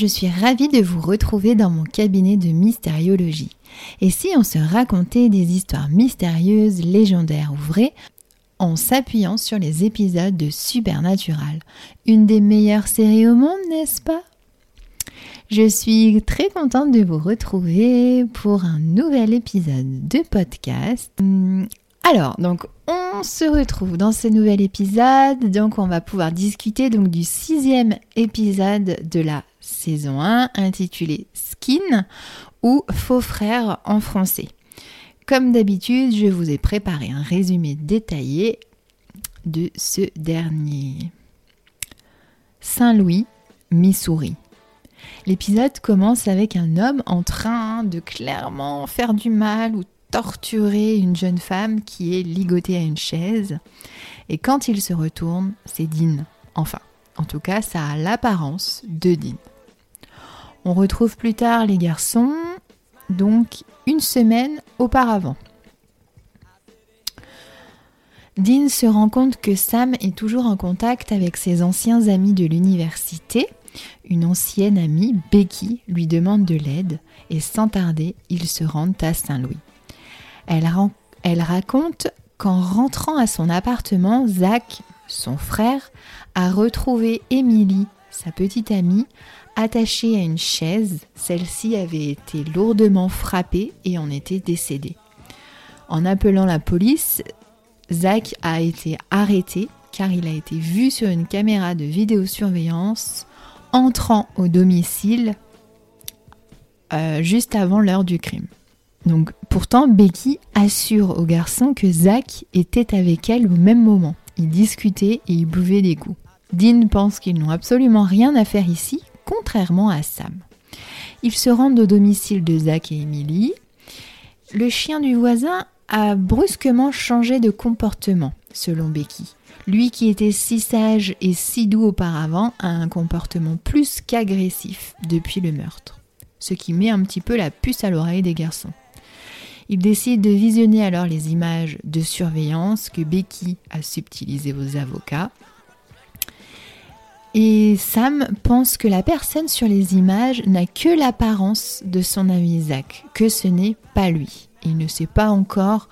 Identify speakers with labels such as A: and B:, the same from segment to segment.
A: Je suis ravie de vous retrouver dans mon cabinet de mystériologie. Et si on se racontait des histoires mystérieuses, légendaires ou vraies, en s'appuyant sur les épisodes de Supernatural, une des meilleures séries au monde, n'est-ce pas? Je suis très contente de vous retrouver pour un nouvel épisode de podcast. Alors, donc on se retrouve dans ce nouvel épisode. Donc on va pouvoir discuter donc du sixième épisode de la saison 1 intitulé Skin ou Faux frères en français. Comme d'habitude, je vous ai préparé un résumé détaillé de ce dernier. Saint-Louis, Missouri. L'épisode commence avec un homme en train de clairement faire du mal ou torturer une jeune femme qui est ligotée à une chaise. Et quand il se retourne, c'est Dean. Enfin, en tout cas, ça a l'apparence de Dean. On retrouve plus tard les garçons, donc une semaine auparavant. Dean se rend compte que Sam est toujours en contact avec ses anciens amis de l'université. Une ancienne amie, Becky, lui demande de l'aide et sans tarder, ils se rendent à Saint-Louis. Elle, raconte qu'en rentrant à son appartement, Zach, son frère, a retrouvé Emily, sa petite amie, attachée à une chaise. Celle-ci avait été lourdement frappée et en était décédée. En appelant la police, Zach a été arrêté car il a été vu sur une caméra de vidéosurveillance entrant au domicile euh, juste avant l'heure du crime. Donc pourtant, Becky assure au garçon que Zach était avec elle au même moment. Ils discutaient et ils buvaient des coups. Dean pense qu'ils n'ont absolument rien à faire ici, contrairement à Sam. Ils se rendent au domicile de Zach et Emily. Le chien du voisin a brusquement changé de comportement, selon Becky. Lui qui était si sage et si doux auparavant a un comportement plus qu'agressif depuis le meurtre, ce qui met un petit peu la puce à l'oreille des garçons. Il décide de visionner alors les images de surveillance que Becky a subtilisées aux avocats. Et Sam pense que la personne sur les images n'a que l'apparence de son ami Zach, que ce n'est pas lui. Il ne sait pas encore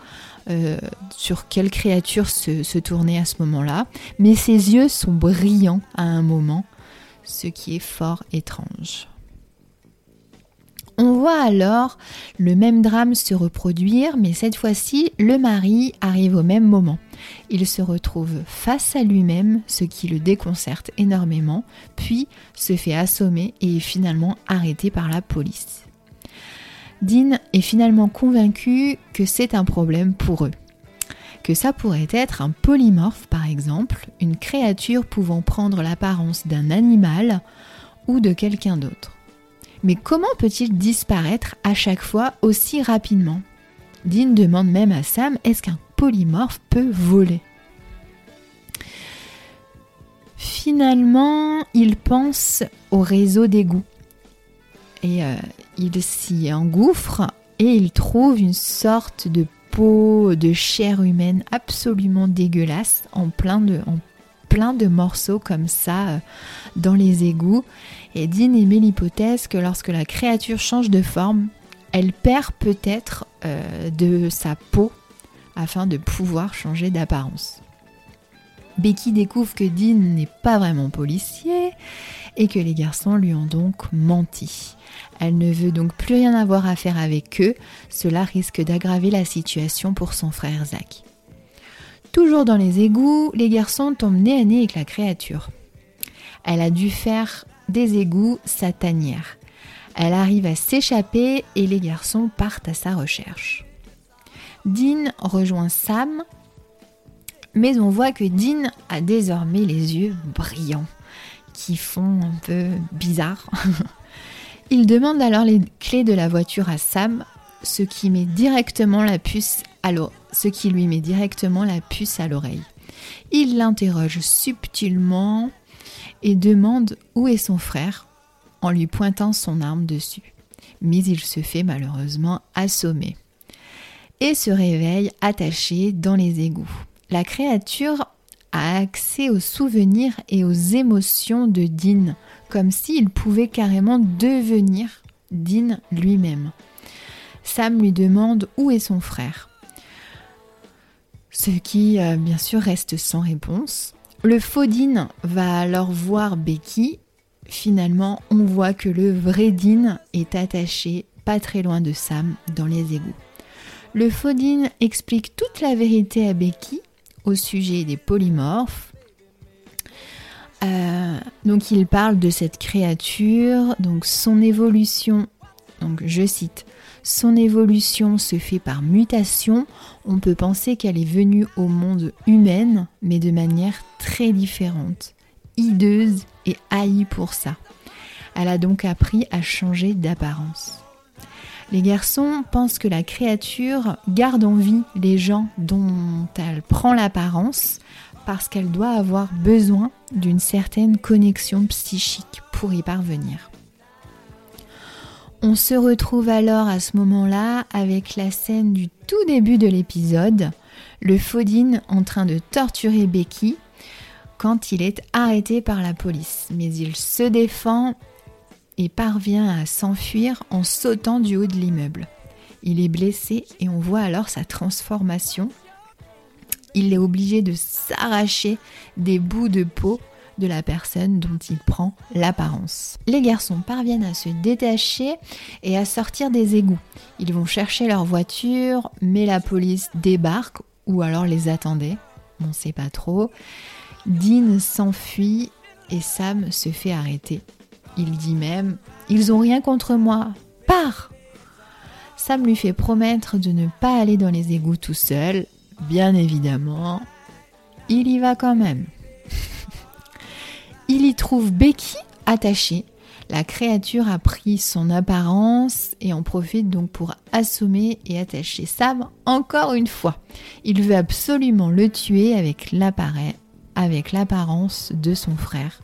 A: euh, sur quelle créature se tourner à ce moment-là, mais ses yeux sont brillants à un moment, ce qui est fort étrange. On voit alors le même drame se reproduire, mais cette fois-ci, le mari arrive au même moment. Il se retrouve face à lui-même, ce qui le déconcerte énormément, puis se fait assommer et est finalement arrêté par la police. Dean est finalement convaincu que c'est un problème pour eux. Que ça pourrait être un polymorphe par exemple, une créature pouvant prendre l'apparence d'un animal ou de quelqu'un d'autre. Mais comment peut-il disparaître à chaque fois aussi rapidement? Dean demande même à Sam est-ce qu'un polymorphe peut voler Finalement, il pense au réseau d'égouts. Et euh, il s'y engouffre et il trouve une sorte de peau de chair humaine absolument dégueulasse en plein de, en plein de morceaux comme ça euh, dans les égouts. Et Dean émet l'hypothèse que lorsque la créature change de forme, elle perd peut-être euh, de sa peau afin de pouvoir changer d'apparence. Becky découvre que Dean n'est pas vraiment policier et que les garçons lui ont donc menti. Elle ne veut donc plus rien avoir à faire avec eux, cela risque d'aggraver la situation pour son frère Zach. Toujours dans les égouts, les garçons tombent nez à nez avec la créature. Elle a dû faire des égouts sa tanière. Elle arrive à s'échapper et les garçons partent à sa recherche. Dean rejoint Sam, mais on voit que Dean a désormais les yeux brillants, qui font un peu bizarre. Il demande alors les clés de la voiture à Sam, ce qui met directement la puce à lui met directement la puce à l'oreille. Il l'interroge subtilement et demande où est son frère en lui pointant son arme dessus. Mais il se fait malheureusement assommer et se réveille attaché dans les égouts. La créature a accès aux souvenirs et aux émotions de Dean, comme s'il pouvait carrément devenir Dean lui-même. Sam lui demande où est son frère. Ce qui, euh, bien sûr, reste sans réponse. Le faux Dean va alors voir Becky. Finalement, on voit que le vrai Dean est attaché pas très loin de Sam dans les égouts. Le Dean explique toute la vérité à Becky au sujet des polymorphes. Euh, donc il parle de cette créature, donc son évolution, donc je cite, son évolution se fait par mutation. On peut penser qu'elle est venue au monde humaine, mais de manière très différente, hideuse et haïe pour ça. Elle a donc appris à changer d'apparence. Les garçons pensent que la créature garde en vie les gens dont elle prend l'apparence parce qu'elle doit avoir besoin d'une certaine connexion psychique pour y parvenir. On se retrouve alors à ce moment-là avec la scène du tout début de l'épisode, le Faudine en train de torturer Becky quand il est arrêté par la police. Mais il se défend et parvient à s'enfuir en sautant du haut de l'immeuble. Il est blessé et on voit alors sa transformation. Il est obligé de s'arracher des bouts de peau de la personne dont il prend l'apparence. Les garçons parviennent à se détacher et à sortir des égouts. Ils vont chercher leur voiture, mais la police débarque ou alors les attendait. On ne sait pas trop. Dean s'enfuit et Sam se fait arrêter il dit même Ils ont rien contre moi, pars Sam lui fait promettre de ne pas aller dans les égouts tout seul. Bien évidemment, il y va quand même. il y trouve Becky attachée. La créature a pris son apparence et en profite donc pour assommer et attacher Sam encore une fois. Il veut absolument le tuer avec l'apparence de son frère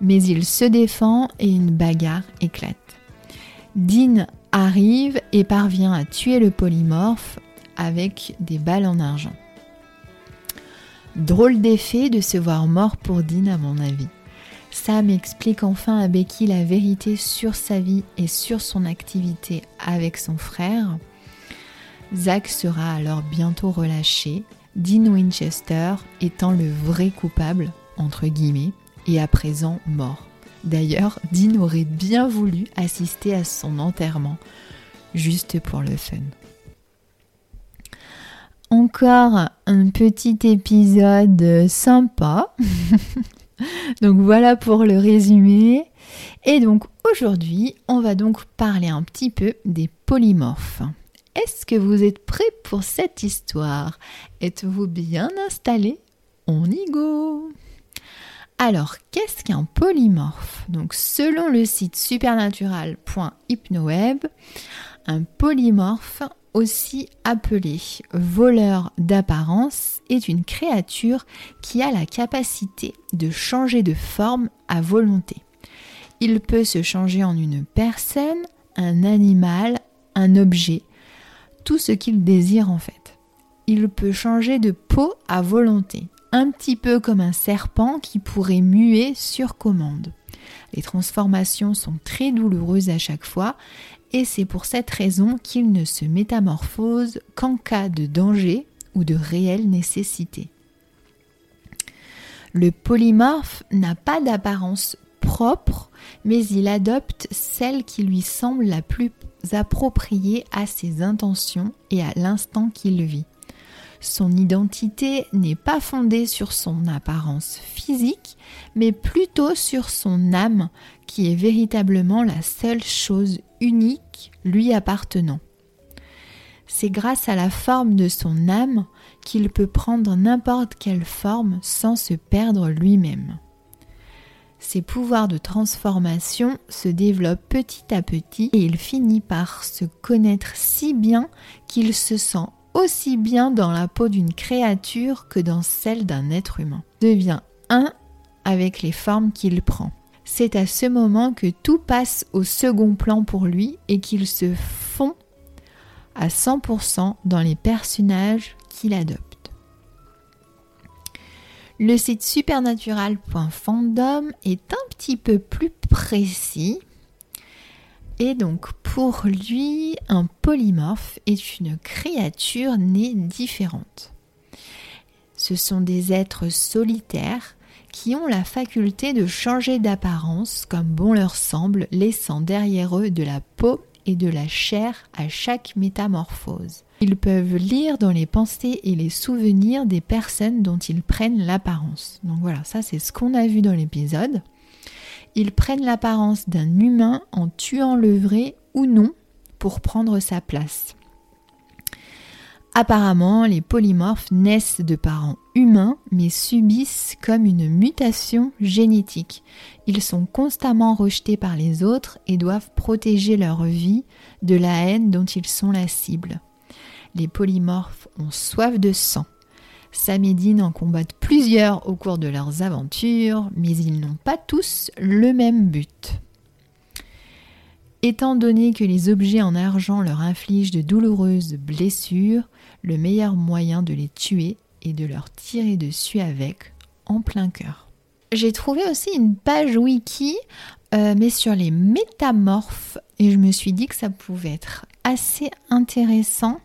A: mais il se défend et une bagarre éclate. Dean arrive et parvient à tuer le polymorphe avec des balles en argent. Drôle d'effet de se voir mort pour Dean à mon avis. Sam explique enfin à Becky la vérité sur sa vie et sur son activité avec son frère. Zack sera alors bientôt relâché, Dean Winchester étant le vrai coupable, entre guillemets, et à présent mort. D'ailleurs, Dean aurait bien voulu assister à son enterrement, juste pour le fun. Encore un petit épisode sympa. donc voilà pour le résumé. Et donc aujourd'hui, on va donc parler un petit peu des polymorphes. Est-ce que vous êtes prêts pour cette histoire? Êtes-vous bien installés? On y go alors, qu'est-ce qu'un polymorphe? Donc, selon le site supernatural.hypnoweb, un polymorphe, aussi appelé voleur d'apparence, est une créature qui a la capacité de changer de forme à volonté. Il peut se changer en une personne, un animal, un objet, tout ce qu'il désire en fait. Il peut changer de peau à volonté un petit peu comme un serpent qui pourrait muer sur commande. Les transformations sont très douloureuses à chaque fois et c'est pour cette raison qu'il ne se métamorphose qu'en cas de danger ou de réelle nécessité. Le polymorphe n'a pas d'apparence propre, mais il adopte celle qui lui semble la plus appropriée à ses intentions et à l'instant qu'il vit. Son identité n'est pas fondée sur son apparence physique, mais plutôt sur son âme, qui est véritablement la seule chose unique lui appartenant. C'est grâce à la forme de son âme qu'il peut prendre n'importe quelle forme sans se perdre lui-même. Ses pouvoirs de transformation se développent petit à petit et il finit par se connaître si bien qu'il se sent aussi bien dans la peau d'une créature que dans celle d'un être humain. devient un avec les formes qu'il prend. C'est à ce moment que tout passe au second plan pour lui et qu'il se fond à 100% dans les personnages qu'il adopte. Le site supernatural.fandom est un petit peu plus précis. Et donc pour lui, un polymorphe est une créature née différente. Ce sont des êtres solitaires qui ont la faculté de changer d'apparence comme bon leur semble, laissant derrière eux de la peau et de la chair à chaque métamorphose. Ils peuvent lire dans les pensées et les souvenirs des personnes dont ils prennent l'apparence. Donc voilà, ça c'est ce qu'on a vu dans l'épisode. Ils prennent l'apparence d'un humain en tuant le vrai ou non pour prendre sa place. Apparemment, les polymorphes naissent de parents humains mais subissent comme une mutation génétique. Ils sont constamment rejetés par les autres et doivent protéger leur vie de la haine dont ils sont la cible. Les polymorphes ont soif de sang. Sam et en combattent plusieurs au cours de leurs aventures, mais ils n'ont pas tous le même but. Étant donné que les objets en argent leur infligent de douloureuses blessures, le meilleur moyen de les tuer est de leur tirer dessus avec en plein cœur. J'ai trouvé aussi une page wiki, euh, mais sur les métamorphes, et je me suis dit que ça pouvait être assez intéressant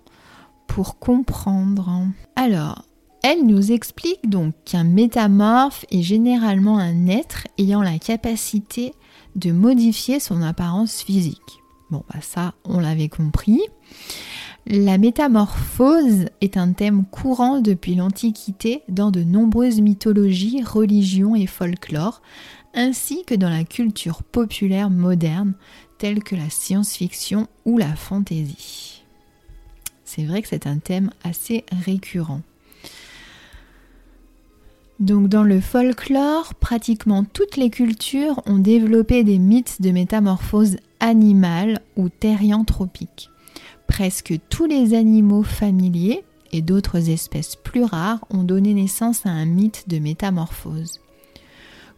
A: pour comprendre. Alors, elle nous explique donc qu'un métamorphe est généralement un être ayant la capacité de modifier son apparence physique. Bon, bah ça, on l'avait compris. La métamorphose est un thème courant depuis l'Antiquité dans de nombreuses mythologies, religions et folklore, ainsi que dans la culture populaire moderne, telle que la science-fiction ou la fantaisie. C'est vrai que c'est un thème assez récurrent. Donc dans le folklore, pratiquement toutes les cultures ont développé des mythes de métamorphose animale ou thérianthropique. Presque tous les animaux familiers et d'autres espèces plus rares ont donné naissance à un mythe de métamorphose.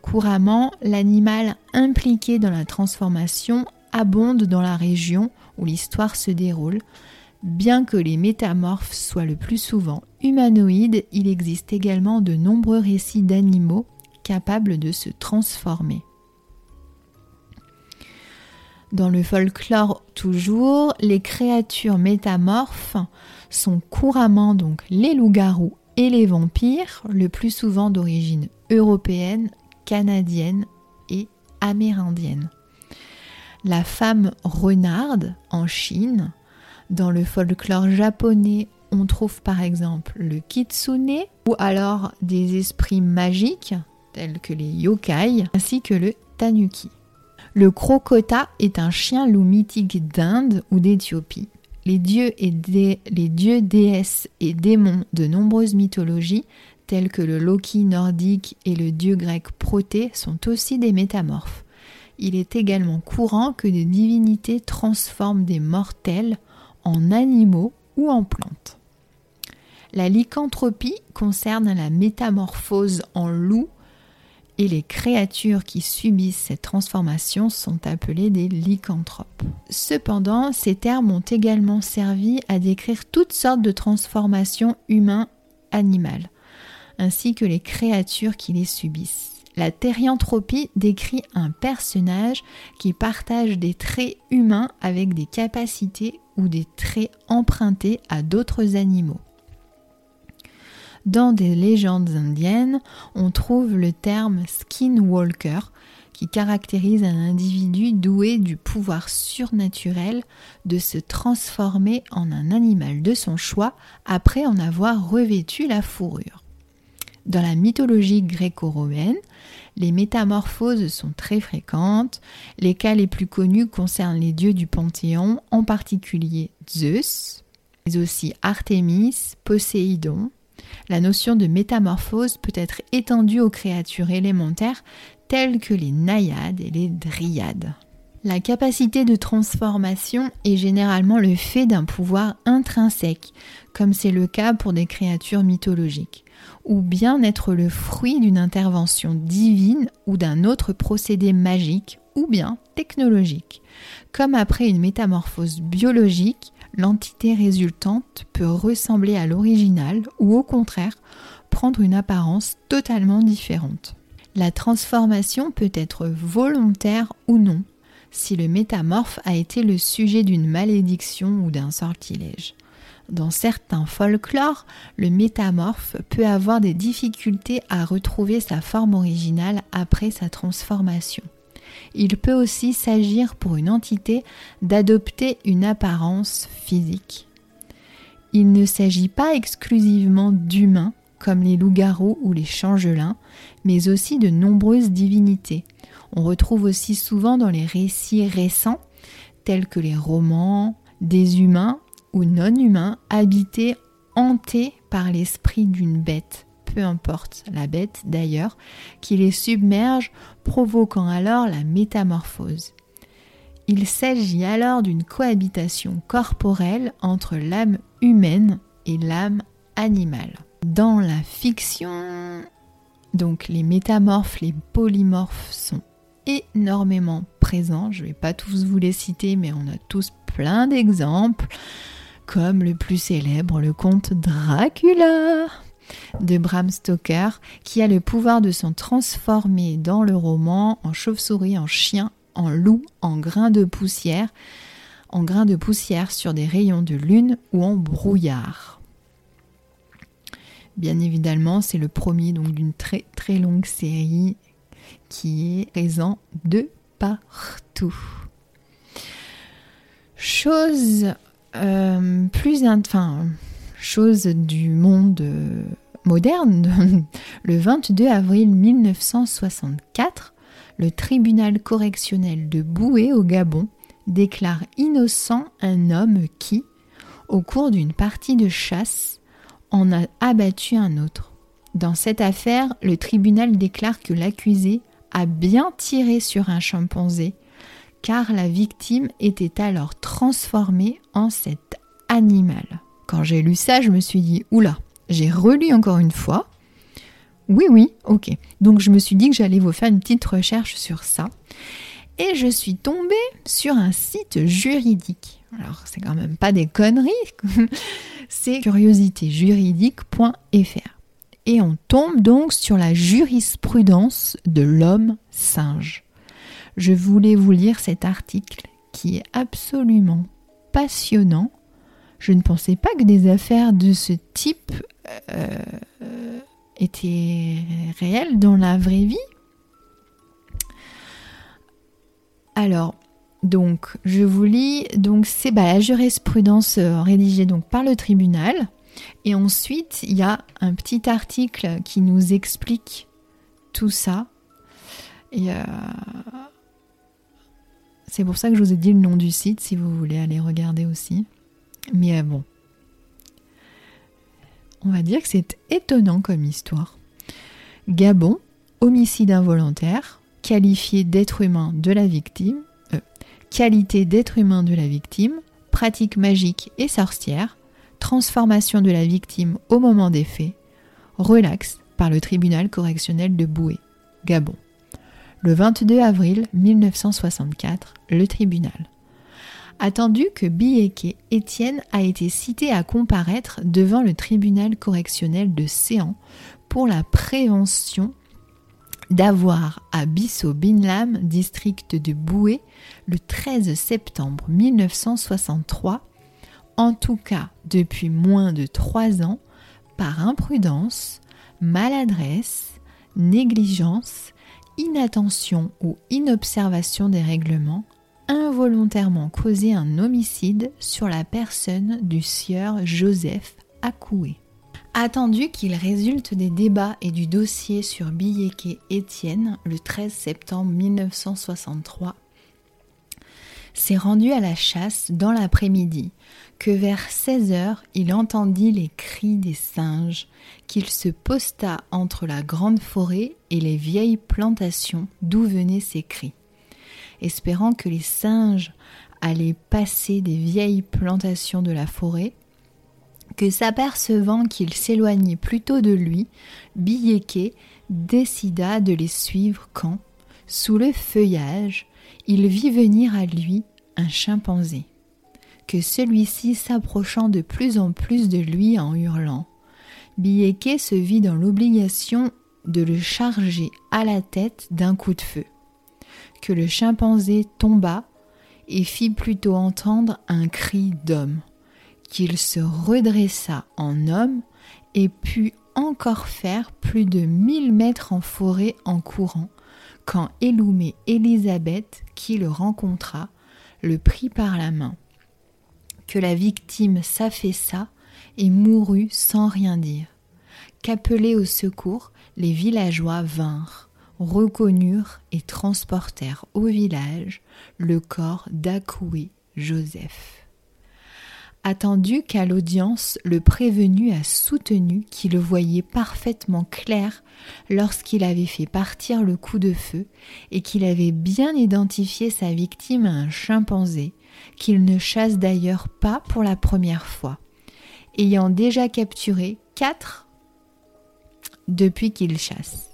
A: Couramment, l'animal impliqué dans la transformation abonde dans la région où l'histoire se déroule. Bien que les métamorphes soient le plus souvent humanoïdes, il existe également de nombreux récits d'animaux capables de se transformer. Dans le folklore toujours, les créatures métamorphes sont couramment donc les loups-garous et les vampires, le plus souvent d'origine européenne, canadienne et amérindienne. La femme renarde en Chine, dans le folklore japonais, on trouve par exemple le kitsune ou alors des esprits magiques tels que les yokai ainsi que le tanuki. Le crocota est un chien-loup mythique d'Inde ou d'Éthiopie. Les dieux, et les dieux, déesses et démons de nombreuses mythologies, tels que le Loki nordique et le dieu grec Proté, sont aussi des métamorphes. Il est également courant que des divinités transforment des mortels en animaux ou en plantes. La lycanthropie concerne la métamorphose en loup et les créatures qui subissent cette transformation sont appelées des lycanthropes. Cependant, ces termes ont également servi à décrire toutes sortes de transformations humains-animales, ainsi que les créatures qui les subissent. La thérianthropie décrit un personnage qui partage des traits humains avec des capacités ou des traits empruntés à d'autres animaux. Dans des légendes indiennes, on trouve le terme skinwalker qui caractérise un individu doué du pouvoir surnaturel de se transformer en un animal de son choix après en avoir revêtu la fourrure. Dans la mythologie gréco-romaine, les métamorphoses sont très fréquentes. Les cas les plus connus concernent les dieux du Panthéon, en particulier Zeus, mais aussi Artémis, Poséidon, la notion de métamorphose peut être étendue aux créatures élémentaires telles que les naïades et les dryades. La capacité de transformation est généralement le fait d'un pouvoir intrinsèque, comme c'est le cas pour des créatures mythologiques, ou bien être le fruit d'une intervention divine ou d'un autre procédé magique ou bien technologique. Comme après une métamorphose biologique, l'entité résultante peut ressembler à l'original ou au contraire prendre une apparence totalement différente. La transformation peut être volontaire ou non, si le métamorphe a été le sujet d'une malédiction ou d'un sortilège. Dans certains folklores, le métamorphe peut avoir des difficultés à retrouver sa forme originale après sa transformation. Il peut aussi s'agir pour une entité d'adopter une apparence physique. Il ne s'agit pas exclusivement d'humains comme les loups-garous ou les changelins, mais aussi de nombreuses divinités. On retrouve aussi souvent dans les récits récents, tels que les romans, des humains ou non-humains habités, hantés par l'esprit d'une bête, peu importe la bête d'ailleurs, qui les submerge, provoquant alors la métamorphose. Il s'agit alors d'une cohabitation corporelle entre l'âme humaine et l'âme animale. Dans la fiction, donc les métamorphes, les polymorphes sont énormément présents. Je ne vais pas tous vous les citer, mais on a tous plein d'exemples, comme le plus célèbre, le conte Dracula de Bram Stoker, qui a le pouvoir de s'en transformer dans le roman en chauve-souris, en chien, en loup, en grain de poussière, en grain de poussière sur des rayons de lune ou en brouillard. Bien évidemment, c'est le premier donc d'une très très longue série qui est présent de partout. Chose euh, plus, enfin, chose du monde euh, moderne, le 22 avril 1964, le tribunal correctionnel de Boué au Gabon déclare innocent un homme qui, au cours d'une partie de chasse, en a abattu un autre. Dans cette affaire, le tribunal déclare que l'accusé a bien tiré sur un chimpanzé, car la victime était alors transformée en cet animal. Quand j'ai lu ça, je me suis dit, oula, j'ai relu encore une fois. Oui, oui, ok. Donc je me suis dit que j'allais vous faire une petite recherche sur ça. Et je suis tombée sur un site juridique. Alors, c'est quand même pas des conneries, c'est curiositéjuridique.fr. Et on tombe donc sur la jurisprudence de l'homme singe. Je voulais vous lire cet article qui est absolument passionnant je ne pensais pas que des affaires de ce type euh, étaient réelles dans la vraie vie. Alors, donc, je vous lis, donc c'est bah, la jurisprudence euh, rédigée donc par le tribunal. Et ensuite, il y a un petit article qui nous explique tout ça. Et euh, c'est pour ça que je vous ai dit le nom du site si vous voulez aller regarder aussi. Mais euh, bon, on va dire que c'est étonnant comme histoire. Gabon, homicide involontaire, qualifié d'être humain de la victime, euh, qualité d'être humain de la victime, pratique magique et sorcière, transformation de la victime au moment des faits, relax par le tribunal correctionnel de Boué, Gabon. Le 22 avril 1964, le tribunal. Attendu que Bieke Étienne a été cité à comparaître devant le tribunal correctionnel de Séan pour la prévention d'avoir à Bisso Binlam, district de Boué, le 13 septembre 1963, en tout cas depuis moins de trois ans, par imprudence, maladresse, négligence, inattention ou inobservation des règlements, involontairement causé un homicide sur la personne du sieur Joseph Akoué. Attendu qu'il résulte des débats et du dossier sur Billeke Étienne le 13 septembre 1963, s'est rendu à la chasse dans l'après-midi, que vers 16 heures il entendit les cris des singes, qu'il se posta entre la grande forêt et les vieilles plantations d'où venaient ces cris. Espérant que les singes allaient passer des vieilles plantations de la forêt, que s'apercevant qu'il s'éloignait plutôt de lui, Billeke décida de les suivre quand, sous le feuillage, il vit venir à lui un chimpanzé, que celui-ci s'approchant de plus en plus de lui en hurlant Bieke se vit dans l'obligation de le charger à la tête d'un coup de feu. Que le chimpanzé tomba et fit plutôt entendre un cri d'homme, qu'il se redressa en homme et put encore faire plus de mille mètres en forêt en courant, quand Eloumé Élisabeth, qui le rencontra, le prit par la main. Que la victime s'affaissa et mourut sans rien dire. Qu'appelés au secours, les villageois vinrent, reconnurent et transportèrent au village le corps d'Akoué Joseph. Attendu qu'à l'audience, le prévenu a soutenu qu'il voyait parfaitement clair lorsqu'il avait fait partir le coup de feu et qu'il avait bien identifié sa victime à un chimpanzé, qu'il ne chasse d'ailleurs pas pour la première fois, ayant déjà capturé quatre depuis qu'il chasse.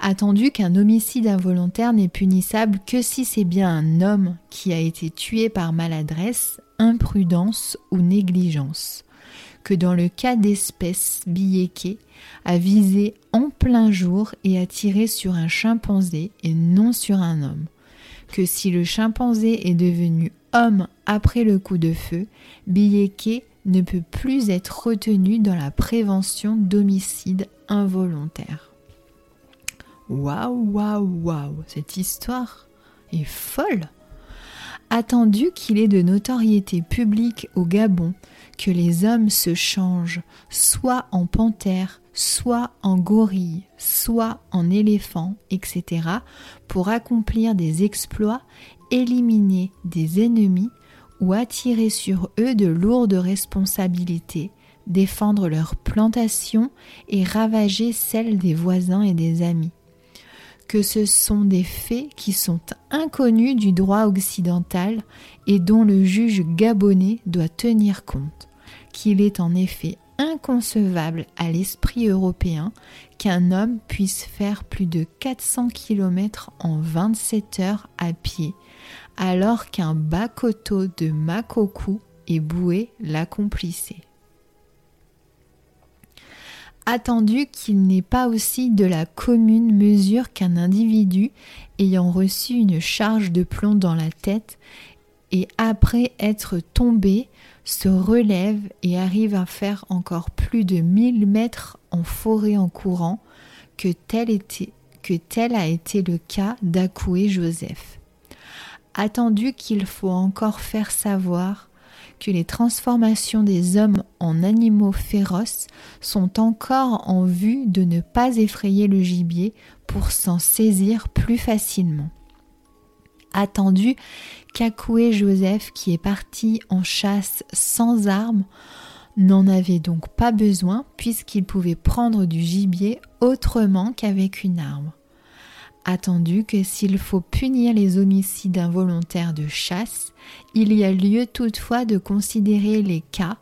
A: Attendu qu'un homicide involontaire n'est punissable que si c'est bien un homme qui a été tué par maladresse, imprudence ou négligence, que dans le cas d'espèces billéquées, a visé en plein jour et a tiré sur un chimpanzé et non sur un homme, que si le chimpanzé est devenu homme après le coup de feu, Billeke ne peut plus être retenu dans la prévention d'homicide involontaire. Waouh, waouh, waouh, cette histoire est folle! attendu qu'il est de notoriété publique au Gabon que les hommes se changent soit en panthère, soit en gorille, soit en éléphant, etc., pour accomplir des exploits, éliminer des ennemis ou attirer sur eux de lourdes responsabilités, défendre leurs plantations et ravager celles des voisins et des amis que ce sont des faits qui sont inconnus du droit occidental et dont le juge gabonais doit tenir compte, qu'il est en effet inconcevable à l'esprit européen qu'un homme puisse faire plus de 400 km en 27 heures à pied, alors qu'un bakoto de Makoku et Boué l'accomplissait. Attendu qu'il n'est pas aussi de la commune mesure qu'un individu ayant reçu une charge de plomb dans la tête et après être tombé se relève et arrive à faire encore plus de mille mètres en forêt en courant que tel, était, que tel a été le cas d'Akoué Joseph. Attendu qu'il faut encore faire savoir que les transformations des hommes en animaux féroces sont encore en vue de ne pas effrayer le gibier pour s'en saisir plus facilement. Attendu qu'Akoué Joseph, qui est parti en chasse sans armes, n'en avait donc pas besoin puisqu'il pouvait prendre du gibier autrement qu'avec une arme. Attendu que s'il faut punir les homicides involontaires de chasse, il y a lieu toutefois de considérer les cas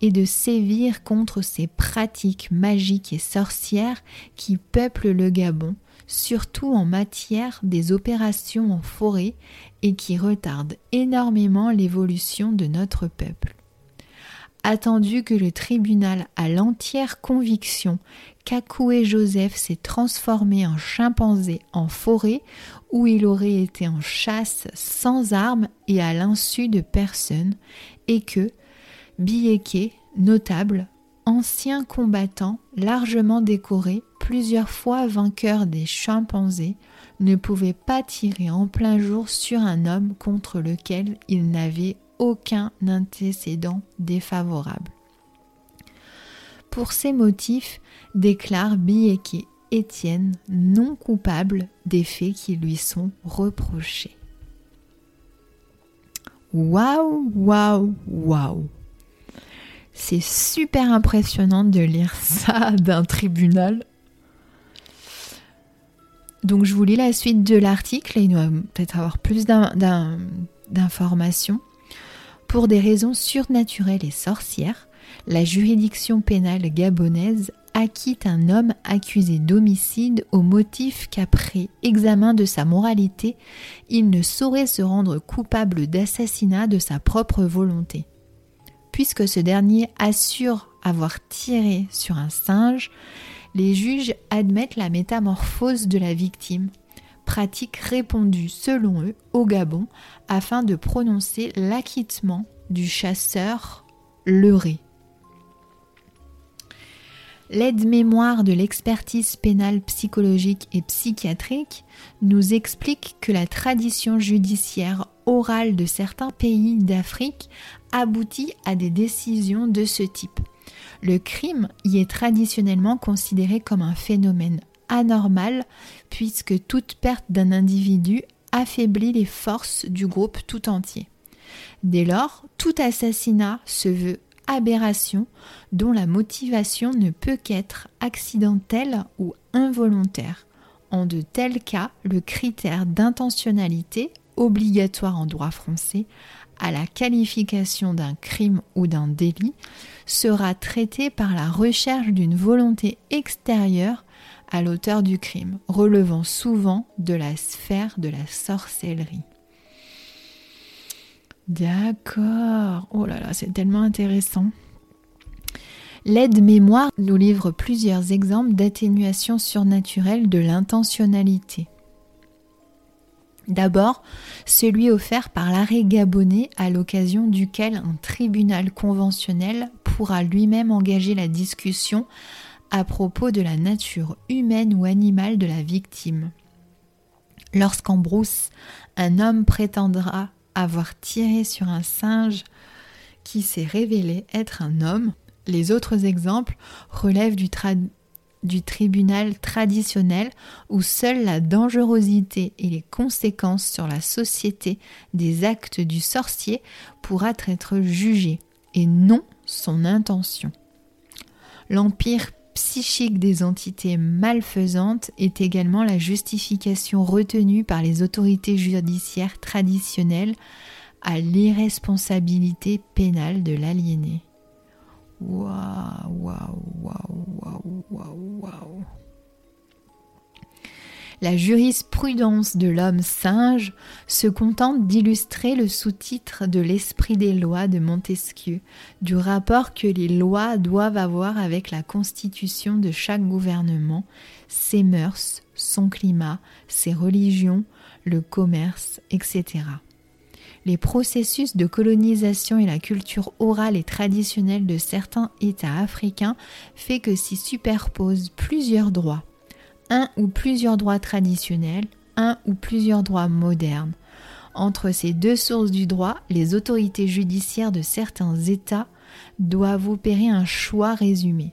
A: et de sévir contre ces pratiques magiques et sorcières qui peuplent le Gabon, surtout en matière des opérations en forêt et qui retardent énormément l'évolution de notre peuple. Attendu que le tribunal a l'entière conviction qu'Akoué Joseph s'est transformé en chimpanzé en forêt où il aurait été en chasse sans armes et à l'insu de personne, et que Bieke, notable, ancien combattant largement décoré, plusieurs fois vainqueur des chimpanzés, ne pouvait pas tirer en plein jour sur un homme contre lequel il n'avait aucun antécédent défavorable. Pour ces motifs, déclare Bieke Étienne non coupable des faits qui lui sont reprochés. Waouh, waouh, waouh! C'est super impressionnant de lire ça d'un tribunal. Donc je vous lis la suite de l'article et il doit peut-être avoir plus d'informations. Pour des raisons surnaturelles et sorcières, la juridiction pénale gabonaise acquitte un homme accusé d'homicide au motif qu'après examen de sa moralité, il ne saurait se rendre coupable d'assassinat de sa propre volonté. Puisque ce dernier assure avoir tiré sur un singe, les juges admettent la métamorphose de la victime, pratique répandue selon eux au Gabon afin de prononcer l'acquittement du chasseur leurré. L'aide-mémoire de l'expertise pénale psychologique et psychiatrique nous explique que la tradition judiciaire orale de certains pays d'Afrique aboutit à des décisions de ce type. Le crime y est traditionnellement considéré comme un phénomène anormal puisque toute perte d'un individu affaiblit les forces du groupe tout entier. Dès lors, tout assassinat se veut aberration dont la motivation ne peut qu'être accidentelle ou involontaire. En de tels cas, le critère d'intentionnalité, obligatoire en droit français, à la qualification d'un crime ou d'un délit, sera traité par la recherche d'une volonté extérieure à l'auteur du crime, relevant souvent de la sphère de la sorcellerie. D'accord. Oh là là, c'est tellement intéressant. L'aide-mémoire nous livre plusieurs exemples d'atténuation surnaturelle de l'intentionnalité. D'abord, celui offert par l'arrêt gabonais à l'occasion duquel un tribunal conventionnel pourra lui-même engager la discussion à propos de la nature humaine ou animale de la victime. Lorsqu'en brousse, un homme prétendra avoir tiré sur un singe qui s'est révélé être un homme. Les autres exemples relèvent du, du tribunal traditionnel où seule la dangerosité et les conséquences sur la société des actes du sorcier pourra être jugées et non son intention. L'empire psychique des entités malfaisantes est également la justification retenue par les autorités judiciaires traditionnelles à l'irresponsabilité pénale de l'aliéné. Waouh, waouh, waouh, waouh, waouh, waouh. La jurisprudence de l'homme singe se contente d'illustrer le sous-titre de l'esprit des lois de Montesquieu, du rapport que les lois doivent avoir avec la constitution de chaque gouvernement, ses mœurs, son climat, ses religions, le commerce, etc. Les processus de colonisation et la culture orale et traditionnelle de certains États africains fait que s'y superposent plusieurs droits un ou plusieurs droits traditionnels, un ou plusieurs droits modernes. Entre ces deux sources du droit, les autorités judiciaires de certains États doivent opérer un choix résumé.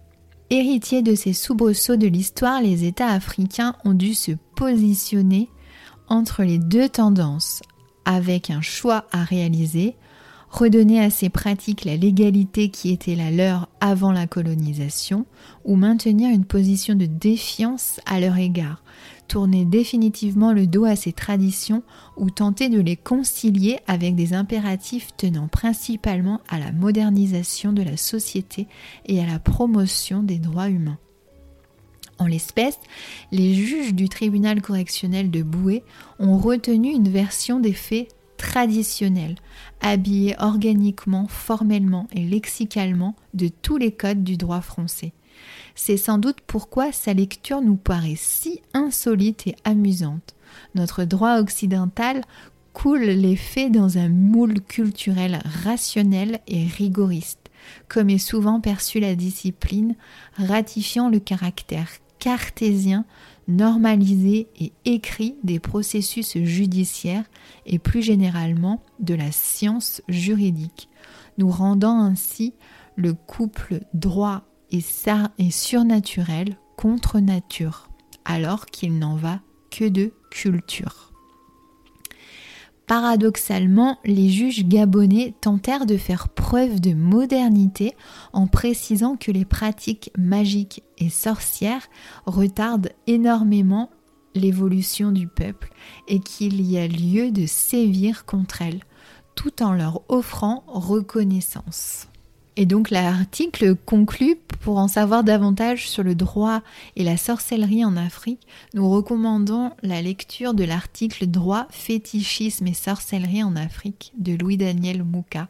A: Héritiers de ces soubresauts de l'histoire, les États africains ont dû se positionner entre les deux tendances, avec un choix à réaliser, redonner à ces pratiques la légalité qui était la leur avant la colonisation, ou maintenir une position de défiance à leur égard, tourner définitivement le dos à ces traditions ou tenter de les concilier avec des impératifs tenant principalement à la modernisation de la société et à la promotion des droits humains. En l'espèce, les juges du tribunal correctionnel de Boué ont retenu une version des faits traditionnel, habillé organiquement, formellement et lexicalement de tous les codes du droit français. C'est sans doute pourquoi sa lecture nous paraît si insolite et amusante. Notre droit occidental coule les faits dans un moule culturel rationnel et rigoriste, comme est souvent perçue la discipline, ratifiant le caractère cartésien normalisé et écrit des processus judiciaires et plus généralement de la science juridique, nous rendant ainsi le couple droit et, et surnaturel contre nature, alors qu'il n'en va que de culture. Paradoxalement, les juges gabonais tentèrent de faire preuve de modernité en précisant que les pratiques magiques et sorcières retardent énormément l'évolution du peuple et qu'il y a lieu de sévir contre elles, tout en leur offrant reconnaissance. Et donc l'article conclut, pour en savoir davantage sur le droit et la sorcellerie en Afrique, nous recommandons la lecture de l'article Droit, fétichisme et sorcellerie en Afrique de Louis-Daniel Mouka,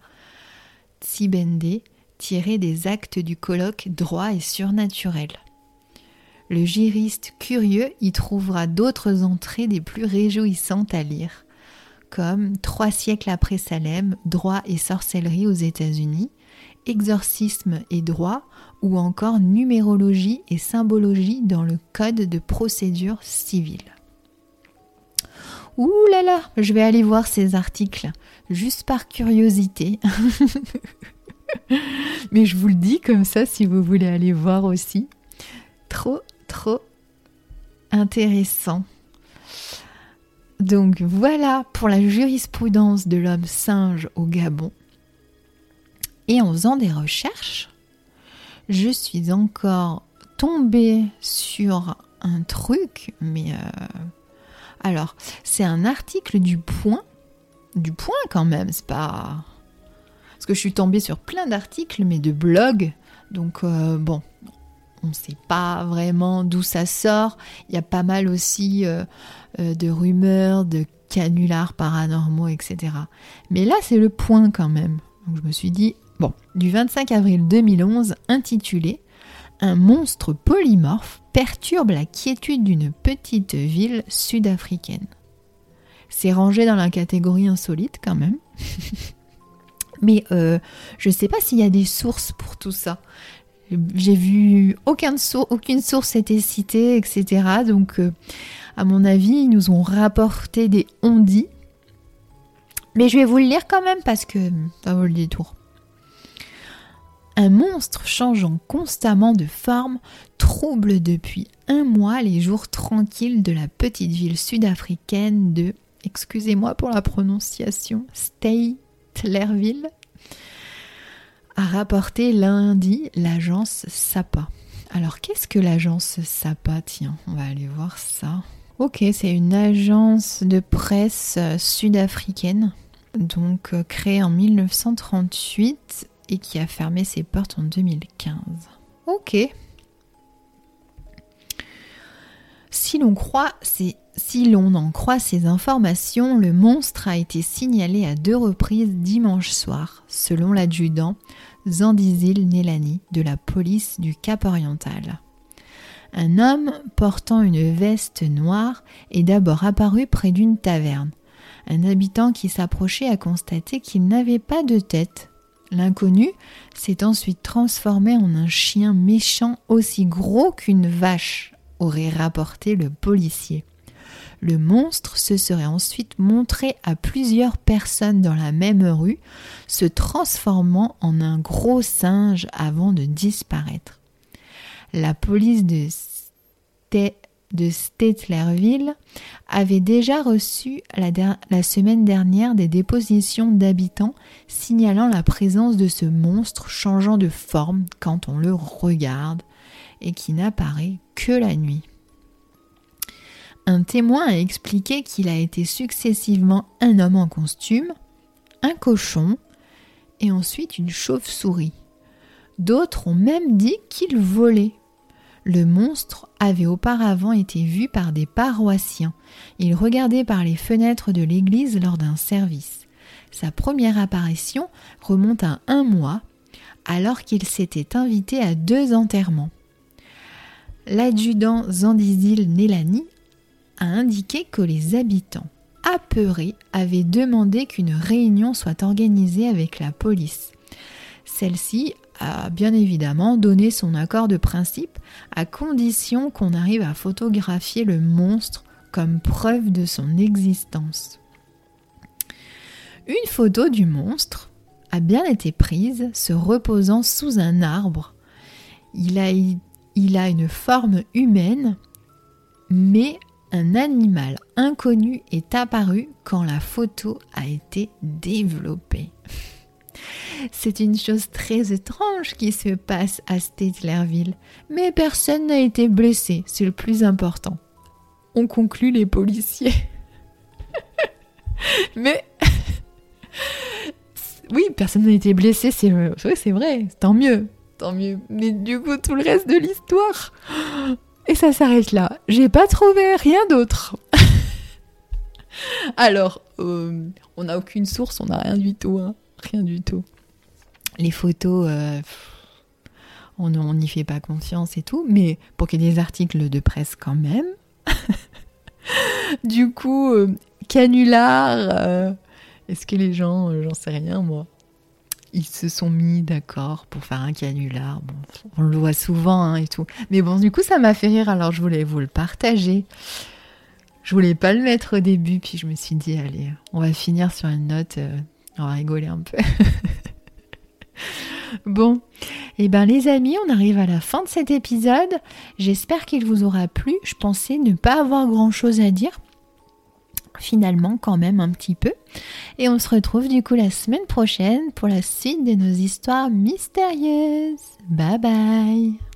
A: Tsibende, tiré des actes du colloque droit et surnaturel. Le juriste curieux y trouvera d'autres entrées des plus réjouissantes à lire, comme Trois siècles après Salem, droit et sorcellerie aux États-Unis, exorcisme et droit, ou encore numérologie et symbologie dans le Code de procédure civile. Ouh là là, je vais aller voir ces articles, juste par curiosité. Mais je vous le dis comme ça si vous voulez aller voir aussi. Trop, trop intéressant. Donc voilà pour la jurisprudence de l'homme singe au Gabon. Et en faisant des recherches, je suis encore tombée sur un truc, mais euh, alors c'est un article du Point, du Point quand même, c'est pas parce que je suis tombée sur plein d'articles, mais de blogs, donc euh, bon, on ne sait pas vraiment d'où ça sort. Il y a pas mal aussi euh, de rumeurs, de canulars paranormaux, etc. Mais là, c'est le point quand même. Donc je me suis dit, Bon, du 25 avril 2011, intitulé Un monstre polymorphe perturbe la quiétude d'une petite ville sud-africaine. C'est rangé dans la catégorie insolite quand même. Mais euh, je ne sais pas s'il y a des sources pour tout ça. J'ai vu aucune source était citée, etc. Donc, euh, à mon avis, ils nous ont rapporté des ondits. Mais je vais vous le lire quand même parce que ça vaut le détour. Un monstre changeant constamment de forme trouble depuis un mois les jours tranquilles de la petite ville sud-africaine de, excusez-moi pour la prononciation, Statlerville, a rapporté lundi l'agence SAPA. Alors qu'est-ce que l'agence SAPA? Tiens, on va aller voir ça. Ok, c'est une agence de presse sud-africaine, donc euh, créée en 1938 et qui a fermé ses portes en 2015. Ok. Si l'on croit si l'on en croit ces informations, le monstre a été signalé à deux reprises dimanche soir, selon l'adjudant Zandizil Nelani de la police du Cap Oriental. Un homme portant une veste noire est d'abord apparu près d'une taverne. Un habitant qui s'approchait a constaté qu'il n'avait pas de tête, L'inconnu s'est ensuite transformé en un chien méchant aussi gros qu'une vache, aurait rapporté le policier. Le monstre se serait ensuite montré à plusieurs personnes dans la même rue, se transformant en un gros singe avant de disparaître. La police de de Stettlerville avait déjà reçu la, semaine dernière des dépositions d'habitants signalant la présence de ce monstre changeant de forme quand on le regarde et qui n'apparaît que la nuit. Un témoin a expliqué qu'il a été successivement un homme en costume, un cochon et ensuite une chauve-souris. D'autres ont même dit qu'il volait. Le monstre avait auparavant été vu par des paroissiens. Il regardait par les fenêtres de l'église lors d'un service. Sa première apparition remonte à un mois, alors qu'il s'était invité à deux enterrements. L'adjudant Zandizil Nelani a indiqué que les habitants, apeurés, avaient demandé qu'une réunion soit organisée avec la police. Celle-ci bien évidemment donné son accord de principe à condition qu'on arrive à photographier le monstre comme preuve de son existence. Une photo du monstre a bien été prise se reposant sous un arbre. Il a une forme humaine, mais un animal inconnu est apparu quand la photo a été développée. C'est une chose très étrange qui se passe à Stettlerville, mais personne n'a été blessé, c'est le plus important. On conclut les policiers. mais oui, personne n'a été blessé, c'est vrai, c'est vrai, tant mieux, tant mieux. Mais du coup, tout le reste de l'histoire. Et ça s'arrête là. J'ai pas trouvé rien d'autre. Alors, euh, on n'a aucune source, on n'a rien du tout. Hein. Rien du tout. les photos, euh, on n'y fait pas confiance et tout, mais pour qu'il y ait des articles de presse quand même. du coup, euh, canular, euh, est-ce que les gens, j'en sais rien moi, ils se sont mis d'accord pour faire un canular. Bon, on le voit souvent hein, et tout. Mais bon, du coup, ça m'a fait rire, alors je voulais vous le partager. Je voulais pas le mettre au début, puis je me suis dit, allez, on va finir sur une note, on va rigoler un peu. Bon, et eh ben les amis, on arrive à la fin de cet épisode. J'espère qu'il vous aura plu. Je pensais ne pas avoir grand chose à dire. Finalement, quand même un petit peu. Et on se retrouve du coup la semaine prochaine pour la suite de nos histoires mystérieuses. Bye bye